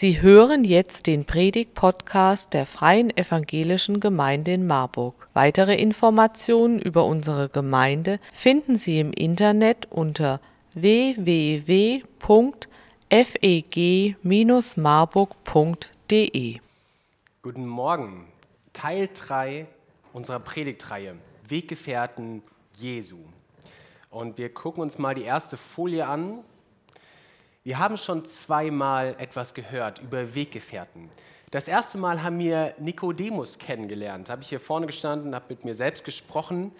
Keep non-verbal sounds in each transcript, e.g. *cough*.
Sie hören jetzt den Predig-Podcast der Freien Evangelischen Gemeinde in Marburg. Weitere Informationen über unsere Gemeinde finden Sie im Internet unter www.feg-marburg.de. Guten Morgen, Teil 3 unserer Predigtreihe Weggefährten Jesu. Und wir gucken uns mal die erste Folie an wir haben schon zweimal etwas gehört über Weggefährten. Das erste Mal haben wir Nikodemus kennengelernt. Habe ich hier vorne gestanden, habe mit mir selbst gesprochen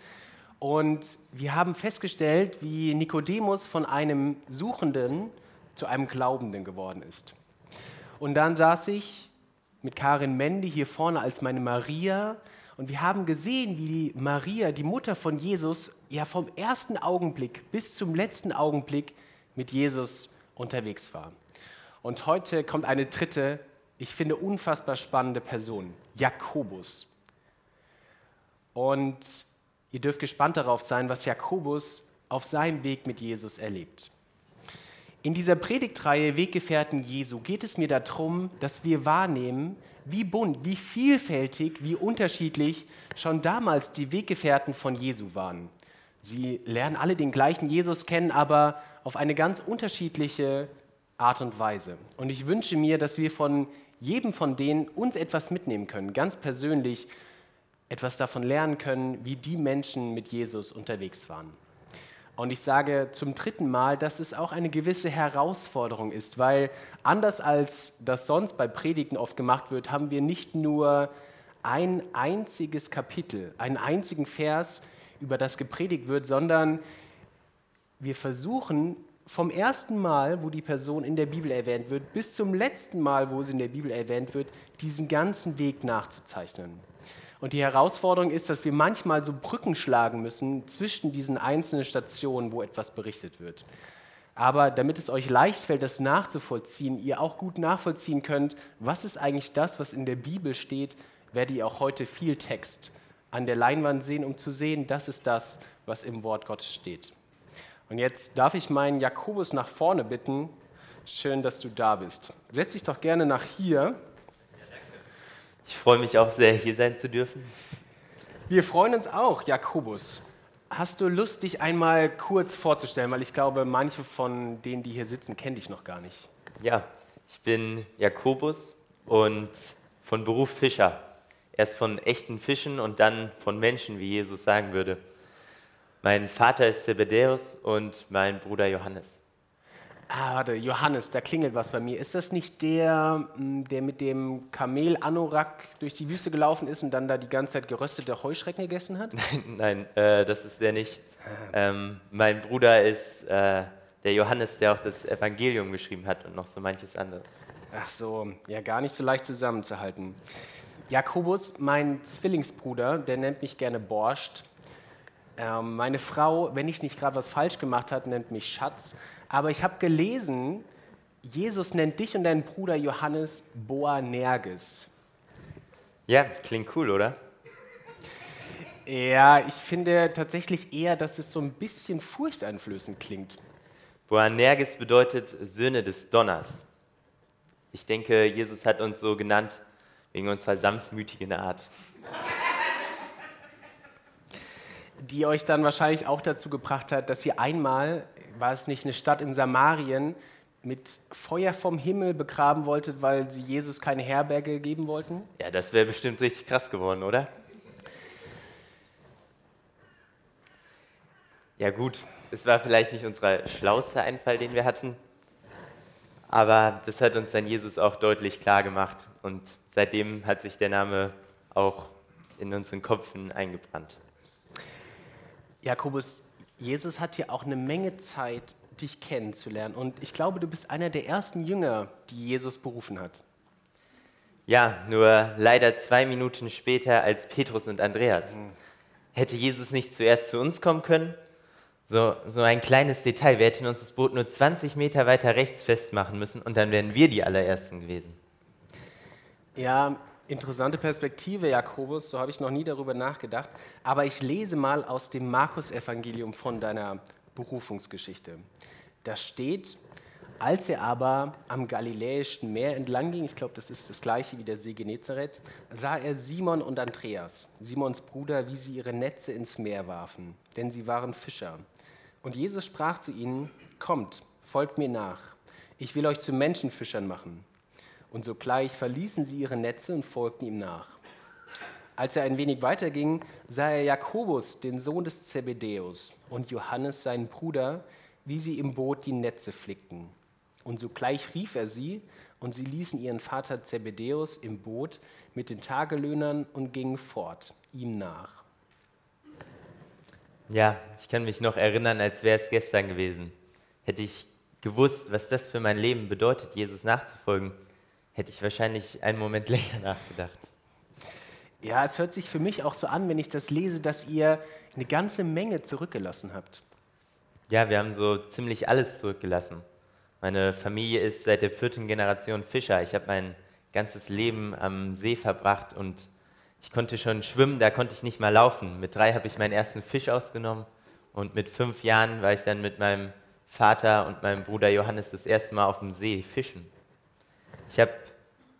und wir haben festgestellt, wie Nikodemus von einem Suchenden zu einem Glaubenden geworden ist. Und dann saß ich mit Karin Mende hier vorne als meine Maria und wir haben gesehen, wie die Maria, die Mutter von Jesus, ja vom ersten Augenblick bis zum letzten Augenblick mit Jesus unterwegs war. Und heute kommt eine dritte, ich finde unfassbar spannende Person, Jakobus. Und ihr dürft gespannt darauf sein, was Jakobus auf seinem Weg mit Jesus erlebt. In dieser Predigtreihe Weggefährten Jesu geht es mir darum, dass wir wahrnehmen, wie bunt, wie vielfältig, wie unterschiedlich schon damals die Weggefährten von Jesu waren. Sie lernen alle den gleichen Jesus kennen, aber auf eine ganz unterschiedliche Art und Weise. Und ich wünsche mir, dass wir von jedem von denen uns etwas mitnehmen können, ganz persönlich etwas davon lernen können, wie die Menschen mit Jesus unterwegs waren. Und ich sage zum dritten Mal, dass es auch eine gewisse Herausforderung ist, weil anders als das sonst bei Predigten oft gemacht wird, haben wir nicht nur ein einziges Kapitel, einen einzigen Vers, über das gepredigt wird, sondern wir versuchen vom ersten Mal, wo die Person in der Bibel erwähnt wird, bis zum letzten Mal, wo sie in der Bibel erwähnt wird, diesen ganzen Weg nachzuzeichnen. Und die Herausforderung ist, dass wir manchmal so Brücken schlagen müssen zwischen diesen einzelnen Stationen, wo etwas berichtet wird. Aber damit es euch leicht fällt, das nachzuvollziehen, ihr auch gut nachvollziehen könnt, was ist eigentlich das, was in der Bibel steht, werdet ihr auch heute viel Text an der Leinwand sehen, um zu sehen, das ist das, was im Wort Gottes steht. Und jetzt darf ich meinen Jakobus nach vorne bitten. Schön, dass du da bist. Setz dich doch gerne nach hier. Ich freue mich auch sehr, hier sein zu dürfen. Wir freuen uns auch, Jakobus. Hast du Lust, dich einmal kurz vorzustellen? Weil ich glaube, manche von denen, die hier sitzen, kennen dich noch gar nicht. Ja, ich bin Jakobus und von Beruf Fischer. Erst von echten Fischen und dann von Menschen, wie Jesus sagen würde. Mein Vater ist Zebedäus und mein Bruder Johannes. Ah, warte, Johannes, da klingelt was bei mir. Ist das nicht der, hm, der mit dem Kamel Anorak durch die Wüste gelaufen ist und dann da die ganze Zeit geröstete Heuschrecken gegessen hat? *laughs* Nein, äh, das ist der nicht. Ähm, mein Bruder ist äh, der Johannes, der auch das Evangelium geschrieben hat und noch so manches anderes. Ach so, ja, gar nicht so leicht zusammenzuhalten. Jakobus, mein Zwillingsbruder, der nennt mich gerne Borscht. Ähm, meine Frau, wenn ich nicht gerade was falsch gemacht habe, nennt mich Schatz. Aber ich habe gelesen, Jesus nennt dich und deinen Bruder Johannes Boanerges. Ja, klingt cool, oder? Ja, ich finde tatsächlich eher, dass es so ein bisschen furchteinflößend klingt. Boanerges bedeutet Söhne des Donners. Ich denke, Jesus hat uns so genannt, wegen unserer sanftmütigen Art. Die euch dann wahrscheinlich auch dazu gebracht hat, dass ihr einmal, war es nicht eine Stadt in Samarien, mit Feuer vom Himmel begraben wolltet, weil sie Jesus keine Herberge geben wollten? Ja, das wäre bestimmt richtig krass geworden, oder? Ja gut, es war vielleicht nicht unser schlauster Einfall, den wir hatten, aber das hat uns dann Jesus auch deutlich klar gemacht und seitdem hat sich der Name auch in unseren Köpfen eingebrannt. Jakobus, Jesus hat hier auch eine Menge Zeit, dich kennenzulernen. Und ich glaube, du bist einer der ersten Jünger, die Jesus berufen hat. Ja, nur leider zwei Minuten später als Petrus und Andreas. Mhm. Hätte Jesus nicht zuerst zu uns kommen können? So, so ein kleines Detail, wir hätten uns das Boot nur 20 Meter weiter rechts festmachen müssen und dann wären wir die allerersten gewesen. Ja, interessante Perspektive, Jakobus, so habe ich noch nie darüber nachgedacht. Aber ich lese mal aus dem Markus-Evangelium von deiner Berufungsgeschichte. Da steht, Als er aber am Galiläischen Meer entlang ging, ich glaube, das ist das gleiche wie der See Genezareth, sah er Simon und Andreas, Simons Bruder, wie sie ihre Netze ins Meer warfen, denn sie waren Fischer. Und Jesus sprach zu ihnen, kommt, folgt mir nach, ich will euch zu Menschenfischern machen. Und sogleich verließen sie ihre Netze und folgten ihm nach. Als er ein wenig weiter ging, sah er Jakobus, den Sohn des Zebedäus, und Johannes, seinen Bruder, wie sie im Boot die Netze flickten. Und sogleich rief er sie, und sie ließen ihren Vater Zebedäus im Boot mit den Tagelöhnern und gingen fort, ihm nach. Ja, ich kann mich noch erinnern, als wäre es gestern gewesen. Hätte ich gewusst, was das für mein Leben bedeutet, Jesus nachzufolgen, hätte ich wahrscheinlich einen Moment *laughs* länger nachgedacht. Ja, es hört sich für mich auch so an, wenn ich das lese, dass ihr eine ganze Menge zurückgelassen habt. Ja, wir haben so ziemlich alles zurückgelassen. Meine Familie ist seit der vierten Generation Fischer. Ich habe mein ganzes Leben am See verbracht und ich konnte schon schwimmen, da konnte ich nicht mal laufen. Mit drei habe ich meinen ersten Fisch ausgenommen und mit fünf Jahren war ich dann mit meinem Vater und meinem Bruder Johannes das erste Mal auf dem See fischen. Ich habe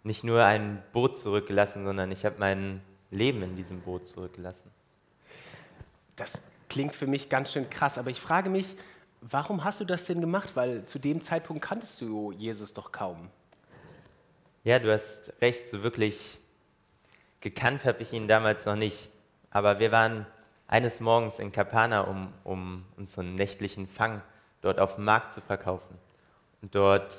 nicht nur ein Boot zurückgelassen, sondern ich habe mein Leben in diesem Boot zurückgelassen. Das klingt für mich ganz schön krass, aber ich frage mich, Warum hast du das denn gemacht? Weil zu dem Zeitpunkt kanntest du Jesus doch kaum. Ja, du hast recht, so wirklich gekannt habe ich ihn damals noch nicht. Aber wir waren eines Morgens in Kapana, um, um unseren nächtlichen Fang dort auf dem Markt zu verkaufen. Und dort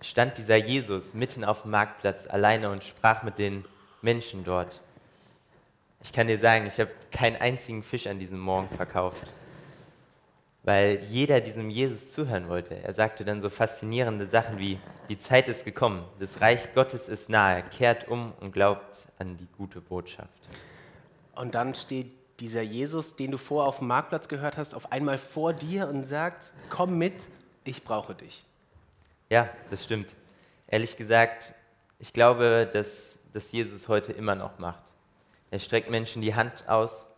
stand dieser Jesus mitten auf dem Marktplatz alleine und sprach mit den Menschen dort. Ich kann dir sagen, ich habe keinen einzigen Fisch an diesem Morgen verkauft weil jeder diesem Jesus zuhören wollte. Er sagte dann so faszinierende Sachen wie, die Zeit ist gekommen, das Reich Gottes ist nahe, kehrt um und glaubt an die gute Botschaft. Und dann steht dieser Jesus, den du vorher auf dem Marktplatz gehört hast, auf einmal vor dir und sagt, komm mit, ich brauche dich. Ja, das stimmt. Ehrlich gesagt, ich glaube, dass das Jesus heute immer noch macht. Er streckt Menschen die Hand aus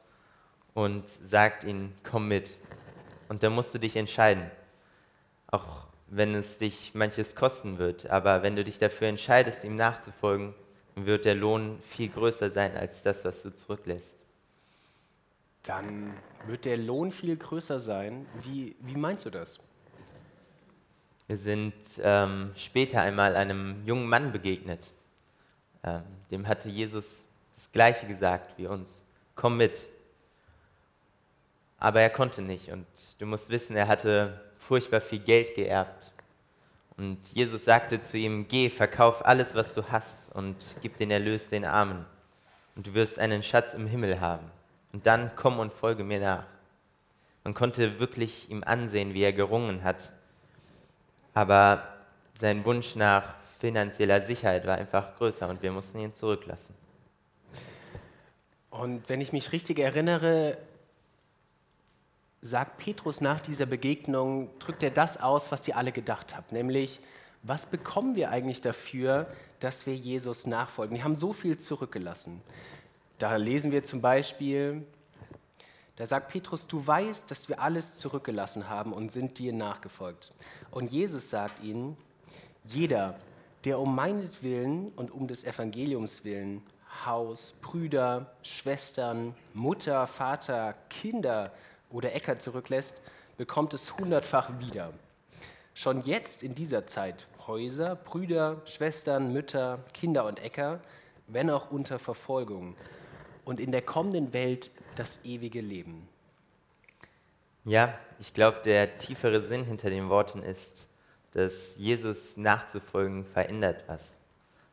und sagt ihnen, komm mit. Und da musst du dich entscheiden. Auch wenn es dich manches kosten wird. Aber wenn du dich dafür entscheidest, ihm nachzufolgen, wird der Lohn viel größer sein als das, was du zurücklässt. Dann wird der Lohn viel größer sein. Wie, wie meinst du das? Wir sind ähm, später einmal einem jungen Mann begegnet. Ähm, dem hatte Jesus das Gleiche gesagt wie uns. Komm mit aber er konnte nicht. Und du musst wissen, er hatte furchtbar viel Geld geerbt. Und Jesus sagte zu ihm, geh, verkauf alles, was du hast und gib den Erlös den Armen. Und du wirst einen Schatz im Himmel haben. Und dann komm und folge mir nach. Man konnte wirklich ihm ansehen, wie er gerungen hat. Aber sein Wunsch nach finanzieller Sicherheit war einfach größer und wir mussten ihn zurücklassen. Und wenn ich mich richtig erinnere, sagt Petrus nach dieser Begegnung, drückt er das aus, was ihr alle gedacht habt, nämlich, was bekommen wir eigentlich dafür, dass wir Jesus nachfolgen? Wir haben so viel zurückgelassen. Da lesen wir zum Beispiel, da sagt Petrus, du weißt, dass wir alles zurückgelassen haben und sind dir nachgefolgt. Und Jesus sagt ihnen, jeder, der um meinetwillen und um des Evangeliums willen Haus, Brüder, Schwestern, Mutter, Vater, Kinder, oder Äcker zurücklässt, bekommt es hundertfach wieder. Schon jetzt in dieser Zeit Häuser, Brüder, Schwestern, Mütter, Kinder und Äcker, wenn auch unter Verfolgung. Und in der kommenden Welt das ewige Leben. Ja, ich glaube, der tiefere Sinn hinter den Worten ist, dass Jesus nachzufolgen verändert was.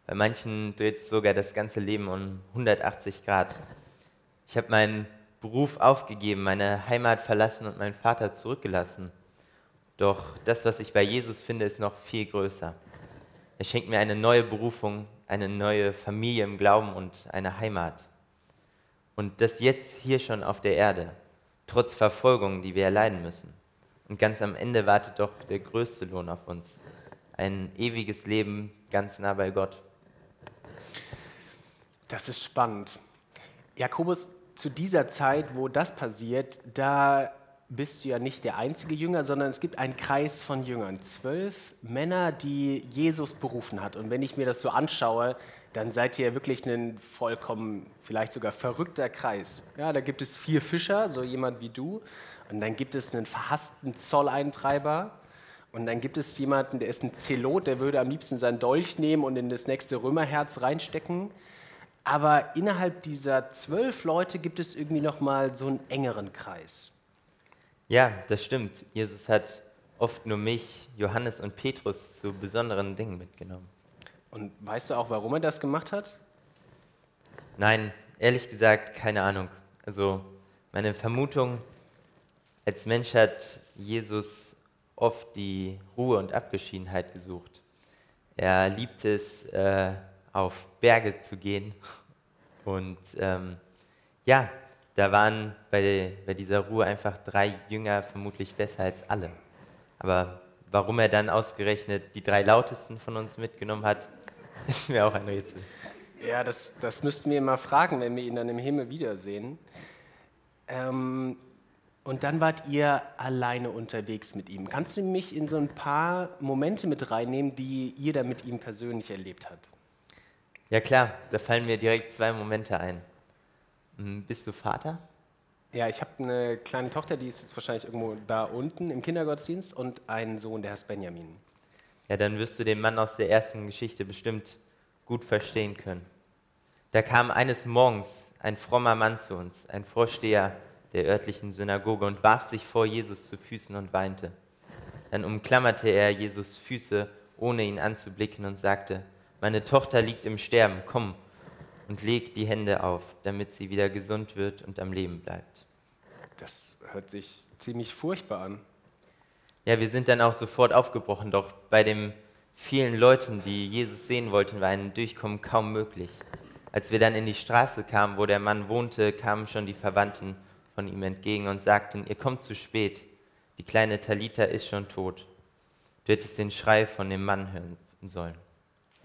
Bei manchen dreht sogar das ganze Leben um 180 Grad. Ich habe meinen Beruf aufgegeben, meine Heimat verlassen und meinen Vater zurückgelassen. Doch das, was ich bei Jesus finde, ist noch viel größer. Er schenkt mir eine neue Berufung, eine neue Familie im Glauben und eine Heimat. Und das jetzt hier schon auf der Erde, trotz Verfolgung, die wir erleiden müssen. Und ganz am Ende wartet doch der größte Lohn auf uns. Ein ewiges Leben ganz nah bei Gott. Das ist spannend. Jakobus zu dieser Zeit, wo das passiert, da bist du ja nicht der einzige Jünger, sondern es gibt einen Kreis von Jüngern. Zwölf Männer, die Jesus berufen hat. Und wenn ich mir das so anschaue, dann seid ihr wirklich ein vollkommen, vielleicht sogar verrückter Kreis. Ja, da gibt es vier Fischer, so jemand wie du. Und dann gibt es einen verhassten Zolleintreiber. Und dann gibt es jemanden, der ist ein Zelot, der würde am liebsten seinen Dolch nehmen und in das nächste Römerherz reinstecken. Aber innerhalb dieser zwölf Leute gibt es irgendwie noch mal so einen engeren Kreis. Ja, das stimmt. Jesus hat oft nur mich, Johannes und Petrus zu besonderen Dingen mitgenommen. Und weißt du auch, warum er das gemacht hat? Nein, ehrlich gesagt, keine Ahnung. Also meine Vermutung, als Mensch hat Jesus oft die Ruhe und Abgeschiedenheit gesucht. Er liebt es, äh, auf Berge zu gehen. Und ähm, ja, da waren bei, bei dieser Ruhe einfach drei Jünger vermutlich besser als alle. Aber warum er dann ausgerechnet die drei lautesten von uns mitgenommen hat, *laughs* ist mir auch ein Rätsel. Ja, das, das müssten wir mal fragen, wenn wir ihn dann im Himmel wiedersehen. Ähm, und dann wart ihr alleine unterwegs mit ihm. Kannst du mich in so ein paar Momente mit reinnehmen, die ihr da mit ihm persönlich erlebt habt? Ja klar, da fallen mir direkt zwei Momente ein. Hm, bist du Vater? Ja, ich habe eine kleine Tochter, die ist jetzt wahrscheinlich irgendwo da unten im Kindergottesdienst und einen Sohn, der heißt Benjamin. Ja, dann wirst du den Mann aus der ersten Geschichte bestimmt gut verstehen können. Da kam eines Morgens ein frommer Mann zu uns, ein Vorsteher der örtlichen Synagoge, und warf sich vor Jesus zu Füßen und weinte. Dann umklammerte er Jesus Füße, ohne ihn anzublicken, und sagte, meine Tochter liegt im Sterben, komm und leg die Hände auf, damit sie wieder gesund wird und am Leben bleibt. Das hört sich ziemlich furchtbar an. Ja, wir sind dann auch sofort aufgebrochen, doch bei den vielen Leuten, die Jesus sehen wollten, war ein Durchkommen kaum möglich. Als wir dann in die Straße kamen, wo der Mann wohnte, kamen schon die Verwandten von ihm entgegen und sagten, ihr kommt zu spät, die kleine Talita ist schon tot. Du hättest den Schrei von dem Mann hören sollen.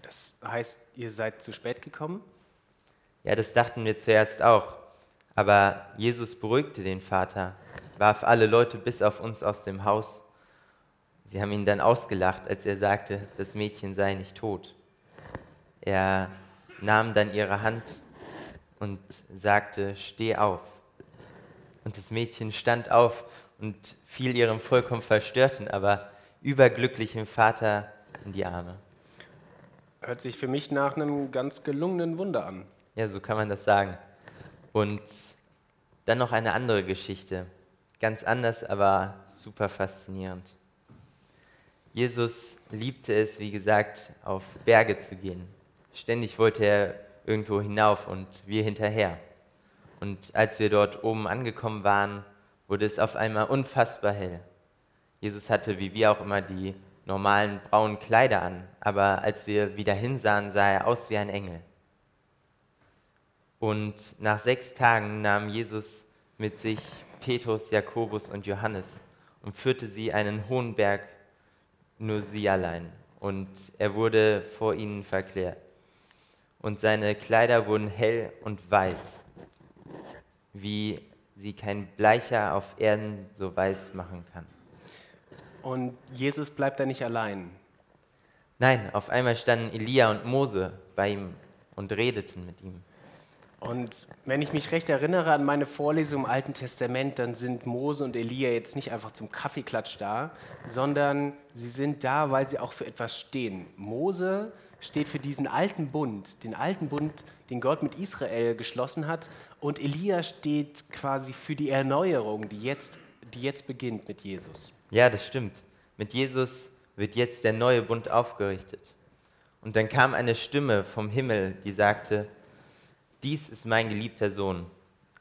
Das heißt, ihr seid zu spät gekommen? Ja, das dachten wir zuerst auch. Aber Jesus beruhigte den Vater, warf alle Leute bis auf uns aus dem Haus. Sie haben ihn dann ausgelacht, als er sagte, das Mädchen sei nicht tot. Er nahm dann ihre Hand und sagte, steh auf. Und das Mädchen stand auf und fiel ihrem vollkommen verstörten, aber überglücklichen Vater in die Arme. Hört sich für mich nach einem ganz gelungenen Wunder an. Ja, so kann man das sagen. Und dann noch eine andere Geschichte. Ganz anders, aber super faszinierend. Jesus liebte es, wie gesagt, auf Berge zu gehen. Ständig wollte er irgendwo hinauf und wir hinterher. Und als wir dort oben angekommen waren, wurde es auf einmal unfassbar hell. Jesus hatte, wie wir auch immer, die normalen braunen Kleider an, aber als wir wieder hinsahen, sah er aus wie ein Engel. Und nach sechs Tagen nahm Jesus mit sich Petrus, Jakobus und Johannes und führte sie einen hohen Berg, nur sie allein. Und er wurde vor ihnen verklärt. Und seine Kleider wurden hell und weiß, wie sie kein Bleicher auf Erden so weiß machen kann. Und Jesus bleibt da nicht allein. Nein, auf einmal standen Elia und Mose bei ihm und redeten mit ihm. Und wenn ich mich recht erinnere an meine Vorlesung im Alten Testament, dann sind Mose und Elia jetzt nicht einfach zum Kaffeeklatsch da, sondern sie sind da, weil sie auch für etwas stehen. Mose steht für diesen alten Bund, den alten Bund, den Gott mit Israel geschlossen hat. Und Elia steht quasi für die Erneuerung, die jetzt, die jetzt beginnt mit Jesus. Ja, das stimmt. Mit Jesus wird jetzt der neue Bund aufgerichtet. Und dann kam eine Stimme vom Himmel, die sagte, dies ist mein geliebter Sohn,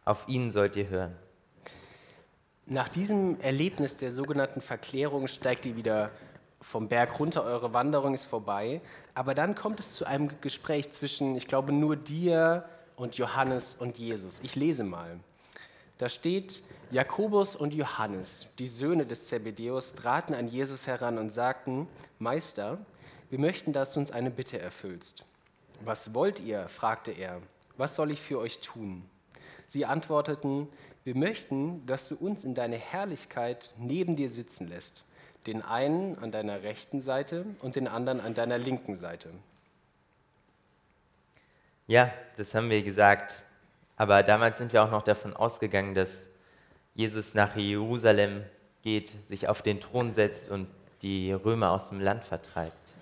auf ihn sollt ihr hören. Nach diesem Erlebnis der sogenannten Verklärung steigt ihr wieder vom Berg runter, eure Wanderung ist vorbei. Aber dann kommt es zu einem Gespräch zwischen, ich glaube, nur dir und Johannes und Jesus. Ich lese mal. Da steht, Jakobus und Johannes, die Söhne des Zebedeus, traten an Jesus heran und sagten, Meister, wir möchten, dass du uns eine Bitte erfüllst. Was wollt ihr? fragte er. Was soll ich für euch tun? Sie antworteten, wir möchten, dass du uns in deine Herrlichkeit neben dir sitzen lässt, den einen an deiner rechten Seite und den anderen an deiner linken Seite. Ja, das haben wir gesagt. Aber damals sind wir auch noch davon ausgegangen, dass Jesus nach Jerusalem geht, sich auf den Thron setzt und die Römer aus dem Land vertreibt.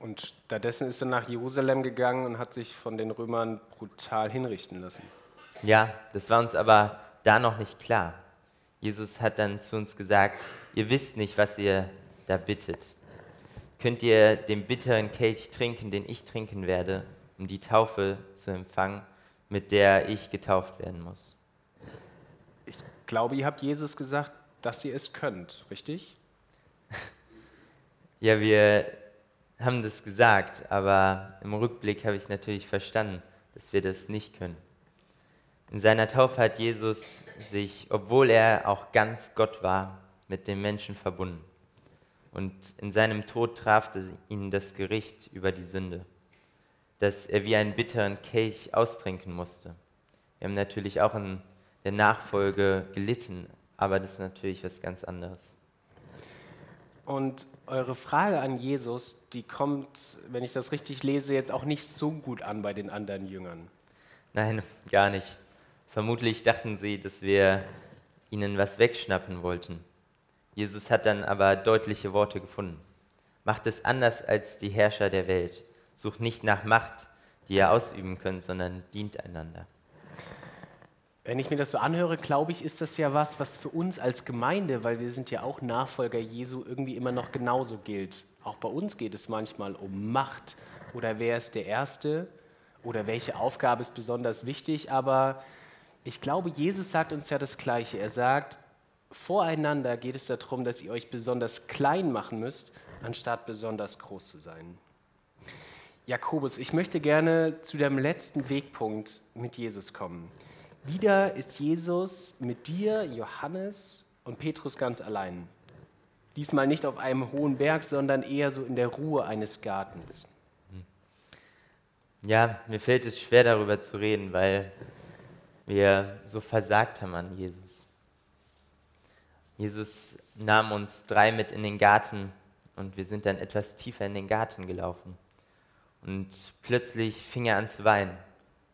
Und stattdessen ist er nach Jerusalem gegangen und hat sich von den Römern brutal hinrichten lassen. Ja, das war uns aber da noch nicht klar. Jesus hat dann zu uns gesagt, ihr wisst nicht, was ihr da bittet. Könnt ihr den bitteren Kelch trinken, den ich trinken werde, um die Taufe zu empfangen, mit der ich getauft werden muss? Ich glaube, ihr habt Jesus gesagt, dass ihr es könnt, richtig? *laughs* Ja, wir haben das gesagt, aber im Rückblick habe ich natürlich verstanden, dass wir das nicht können. In seiner Taufe hat Jesus sich, obwohl er auch ganz Gott war, mit dem Menschen verbunden. Und in seinem Tod traf ihn das Gericht über die Sünde, dass er wie einen bitteren Kelch austrinken musste. Wir haben natürlich auch in der Nachfolge gelitten, aber das ist natürlich was ganz anderes. Und eure Frage an Jesus, die kommt, wenn ich das richtig lese, jetzt auch nicht so gut an bei den anderen Jüngern. Nein, gar nicht. Vermutlich dachten sie, dass wir ihnen was wegschnappen wollten. Jesus hat dann aber deutliche Worte gefunden. Macht es anders als die Herrscher der Welt. Sucht nicht nach Macht, die ihr ausüben könnt, sondern dient einander. Wenn ich mir das so anhöre, glaube ich, ist das ja was, was für uns als Gemeinde, weil wir sind ja auch Nachfolger Jesu, irgendwie immer noch genauso gilt. Auch bei uns geht es manchmal um Macht oder wer ist der Erste oder welche Aufgabe ist besonders wichtig. Aber ich glaube, Jesus sagt uns ja das Gleiche. Er sagt, voreinander geht es darum, dass ihr euch besonders klein machen müsst, anstatt besonders groß zu sein. Jakobus, ich möchte gerne zu deinem letzten Wegpunkt mit Jesus kommen. Wieder ist Jesus mit dir, Johannes und Petrus ganz allein. Diesmal nicht auf einem hohen Berg, sondern eher so in der Ruhe eines Gartens. Ja, mir fällt es schwer darüber zu reden, weil wir so versagt haben an Jesus. Jesus nahm uns drei mit in den Garten und wir sind dann etwas tiefer in den Garten gelaufen. Und plötzlich fing er an zu weinen.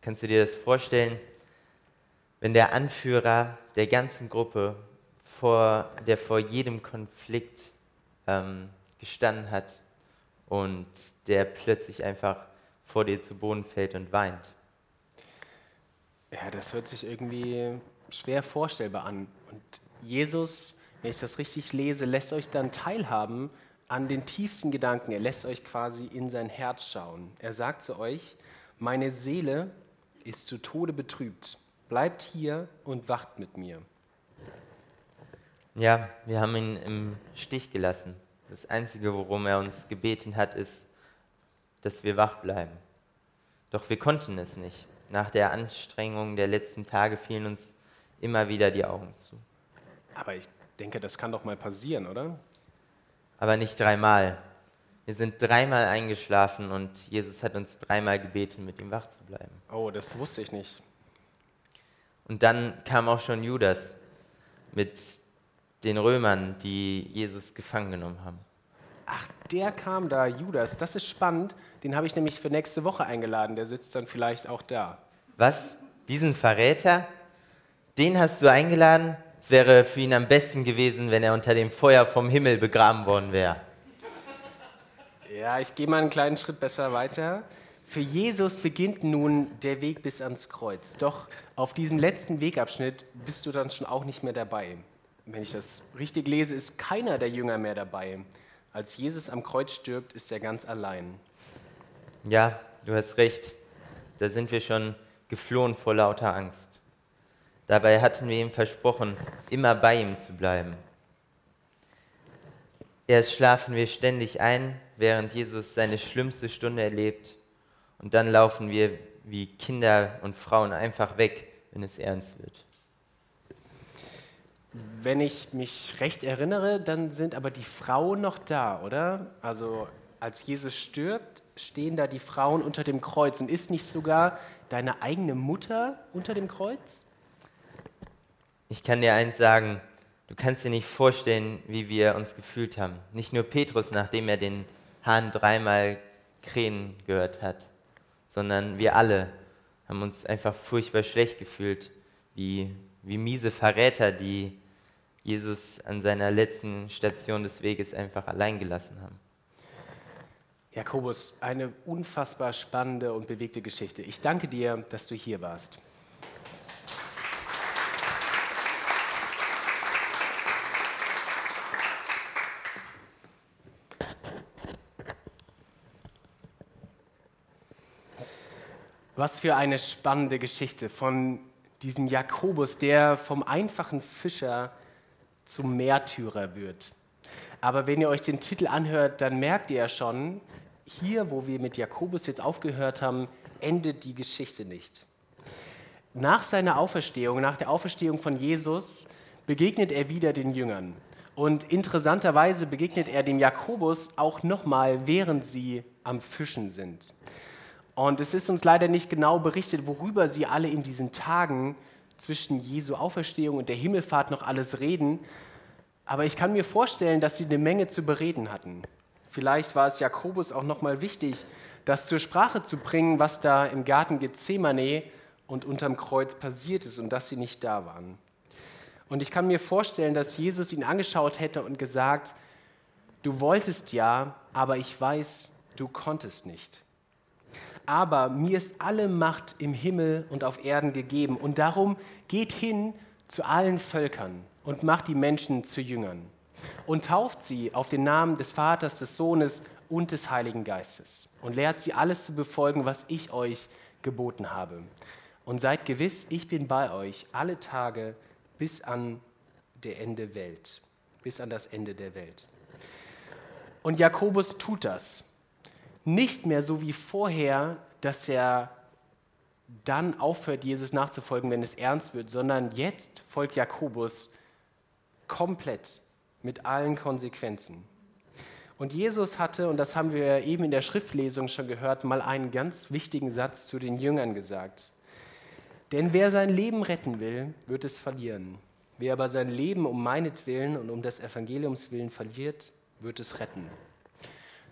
Kannst du dir das vorstellen? Wenn der Anführer der ganzen Gruppe, vor, der vor jedem Konflikt ähm, gestanden hat und der plötzlich einfach vor dir zu Boden fällt und weint. Ja, das hört sich irgendwie schwer vorstellbar an. Und Jesus, wenn ich das richtig lese, lässt euch dann teilhaben an den tiefsten Gedanken. Er lässt euch quasi in sein Herz schauen. Er sagt zu euch, meine Seele ist zu Tode betrübt. Bleibt hier und wacht mit mir. Ja, wir haben ihn im Stich gelassen. Das Einzige, worum er uns gebeten hat, ist, dass wir wach bleiben. Doch wir konnten es nicht. Nach der Anstrengung der letzten Tage fielen uns immer wieder die Augen zu. Aber ich denke, das kann doch mal passieren, oder? Aber nicht dreimal. Wir sind dreimal eingeschlafen und Jesus hat uns dreimal gebeten, mit ihm wach zu bleiben. Oh, das wusste ich nicht. Und dann kam auch schon Judas mit den Römern, die Jesus gefangen genommen haben. Ach, der kam da, Judas. Das ist spannend. Den habe ich nämlich für nächste Woche eingeladen. Der sitzt dann vielleicht auch da. Was? Diesen Verräter? Den hast du eingeladen? Es wäre für ihn am besten gewesen, wenn er unter dem Feuer vom Himmel begraben worden wäre. Ja, ich gehe mal einen kleinen Schritt besser weiter. Für Jesus beginnt nun der Weg bis ans Kreuz. Doch auf diesem letzten Wegabschnitt bist du dann schon auch nicht mehr dabei. Wenn ich das richtig lese, ist keiner der Jünger mehr dabei. Als Jesus am Kreuz stirbt, ist er ganz allein. Ja, du hast recht. Da sind wir schon geflohen vor lauter Angst. Dabei hatten wir ihm versprochen, immer bei ihm zu bleiben. Erst schlafen wir ständig ein, während Jesus seine schlimmste Stunde erlebt und dann laufen wir wie Kinder und Frauen einfach weg, wenn es ernst wird. Wenn ich mich recht erinnere, dann sind aber die Frauen noch da, oder? Also als Jesus stirbt, stehen da die Frauen unter dem Kreuz. Und ist nicht sogar deine eigene Mutter unter dem Kreuz? ich kann dir eins sagen, du kannst dir nicht vorstellen, wie wir uns gefühlt haben. Nicht nur Petrus, nachdem er den Hahn dreimal krähen gehört hat, sondern wir alle haben uns einfach furchtbar schlecht gefühlt, wie, wie miese Verräter, die Jesus an seiner letzten Station des Weges einfach allein gelassen haben. Jakobus, eine unfassbar spannende und bewegte Geschichte. Ich danke dir, dass du hier warst. Was für eine spannende Geschichte von diesem Jakobus, der vom einfachen Fischer zum Märtyrer wird. Aber wenn ihr euch den Titel anhört, dann merkt ihr ja schon, hier, wo wir mit Jakobus jetzt aufgehört haben, endet die Geschichte nicht. Nach seiner Auferstehung, nach der Auferstehung von Jesus, begegnet er wieder den Jüngern. Und interessanterweise begegnet er dem Jakobus auch nochmal, während sie am Fischen sind. Und es ist uns leider nicht genau berichtet, worüber sie alle in diesen Tagen zwischen Jesu Auferstehung und der Himmelfahrt noch alles reden. Aber ich kann mir vorstellen, dass sie eine Menge zu bereden hatten. Vielleicht war es Jakobus auch nochmal wichtig, das zur Sprache zu bringen, was da im Garten Gethsemane und unterm Kreuz passiert ist und dass sie nicht da waren. Und ich kann mir vorstellen, dass Jesus ihn angeschaut hätte und gesagt, du wolltest ja, aber ich weiß, du konntest nicht aber mir ist alle Macht im Himmel und auf Erden gegeben. Und darum geht hin zu allen Völkern und macht die Menschen zu Jüngern und tauft sie auf den Namen des Vaters, des Sohnes und des Heiligen Geistes und lehrt sie alles zu befolgen, was ich euch geboten habe. Und seid gewiss, ich bin bei euch alle Tage bis an der Ende Welt, bis an das Ende der Welt. Und Jakobus tut das nicht mehr so wie vorher, dass er dann aufhört, Jesus nachzufolgen, wenn es ernst wird, sondern jetzt folgt Jakobus komplett mit allen Konsequenzen. Und Jesus hatte, und das haben wir eben in der Schriftlesung schon gehört, mal einen ganz wichtigen Satz zu den Jüngern gesagt. Denn wer sein Leben retten will, wird es verlieren. Wer aber sein Leben um meinetwillen und um des Evangeliums willen verliert, wird es retten.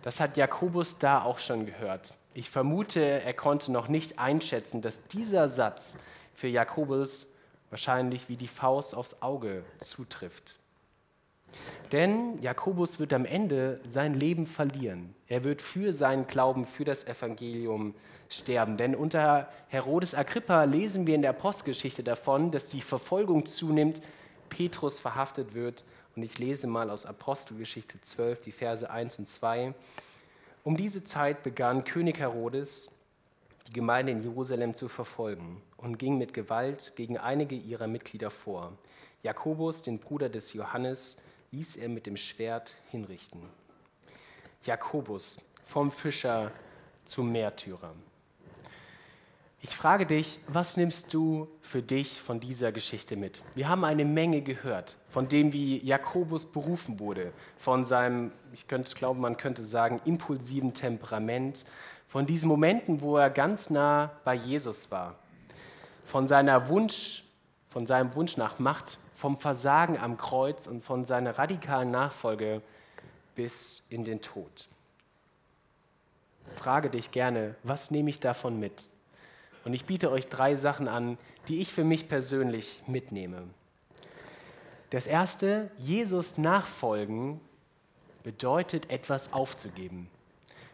Das hat Jakobus da auch schon gehört. Ich vermute, er konnte noch nicht einschätzen, dass dieser Satz für Jakobus wahrscheinlich wie die Faust aufs Auge zutrifft. Denn Jakobus wird am Ende sein Leben verlieren. Er wird für seinen Glauben, für das Evangelium sterben. Denn unter Herodes Agrippa lesen wir in der Postgeschichte davon, dass die Verfolgung zunimmt, Petrus verhaftet wird und ich lese mal aus Apostelgeschichte 12, die Verse 1 und 2. Um diese Zeit begann König Herodes, die Gemeinde in Jerusalem zu verfolgen und ging mit Gewalt gegen einige ihrer Mitglieder vor. Jakobus, den Bruder des Johannes, ließ er mit dem Schwert hinrichten. Jakobus, vom Fischer zum Märtyrer. Ich frage dich, was nimmst du für dich von dieser Geschichte mit? Wir haben eine Menge gehört, von dem, wie Jakobus berufen wurde, von seinem, ich könnte glauben, man könnte sagen, impulsiven Temperament, von diesen Momenten, wo er ganz nah bei Jesus war, von seiner Wunsch, von seinem Wunsch nach Macht, vom Versagen am Kreuz und von seiner radikalen Nachfolge bis in den Tod. Frage dich gerne, was nehme ich davon mit? Und ich biete euch drei Sachen an, die ich für mich persönlich mitnehme. Das erste, Jesus nachfolgen bedeutet etwas aufzugeben.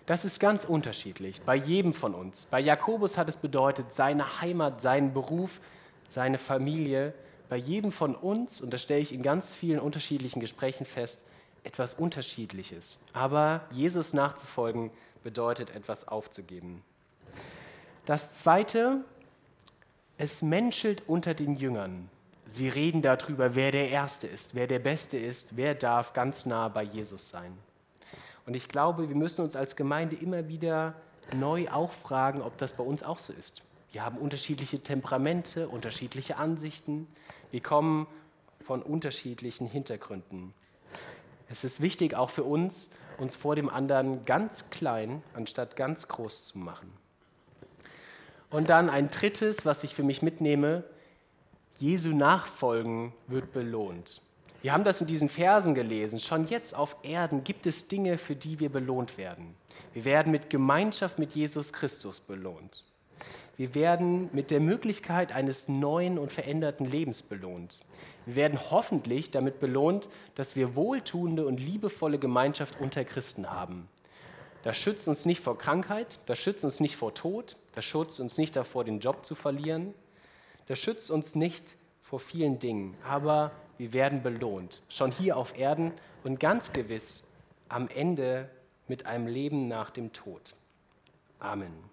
Das ist ganz unterschiedlich bei jedem von uns. Bei Jakobus hat es bedeutet seine Heimat, seinen Beruf, seine Familie. Bei jedem von uns, und das stelle ich in ganz vielen unterschiedlichen Gesprächen fest, etwas Unterschiedliches. Aber Jesus nachzufolgen bedeutet etwas aufzugeben. Das Zweite, es menschelt unter den Jüngern. Sie reden darüber, wer der Erste ist, wer der Beste ist, wer darf ganz nah bei Jesus sein. Und ich glaube, wir müssen uns als Gemeinde immer wieder neu auch fragen, ob das bei uns auch so ist. Wir haben unterschiedliche Temperamente, unterschiedliche Ansichten. Wir kommen von unterschiedlichen Hintergründen. Es ist wichtig auch für uns, uns vor dem anderen ganz klein anstatt ganz groß zu machen. Und dann ein drittes, was ich für mich mitnehme. Jesu Nachfolgen wird belohnt. Wir haben das in diesen Versen gelesen. Schon jetzt auf Erden gibt es Dinge, für die wir belohnt werden. Wir werden mit Gemeinschaft mit Jesus Christus belohnt. Wir werden mit der Möglichkeit eines neuen und veränderten Lebens belohnt. Wir werden hoffentlich damit belohnt, dass wir wohltuende und liebevolle Gemeinschaft unter Christen haben. Das schützt uns nicht vor Krankheit, das schützt uns nicht vor Tod, das schützt uns nicht davor, den Job zu verlieren, das schützt uns nicht vor vielen Dingen, aber wir werden belohnt, schon hier auf Erden und ganz gewiss am Ende mit einem Leben nach dem Tod. Amen.